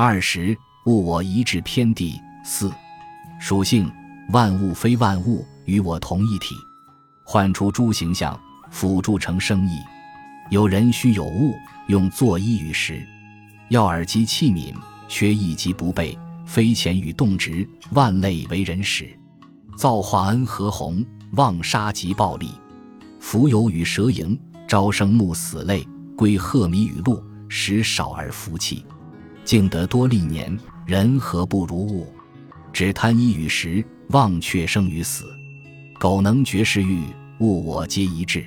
二十物我一致偏地。四属性万物非万物，与我同一体。幻出诸形象，辅助成生意。有人须有物，用作衣与食。要耳及器皿，缺一即不备。非钱与动植，万类为人使。造化恩和宏，妄杀即暴力。蜉蝣与蛇蝇，朝生暮死类。归鹤米与鹿，食少而福气。静得多历年，人何不如物？只贪一与食，忘却生与死。苟能绝世欲，物我皆一致。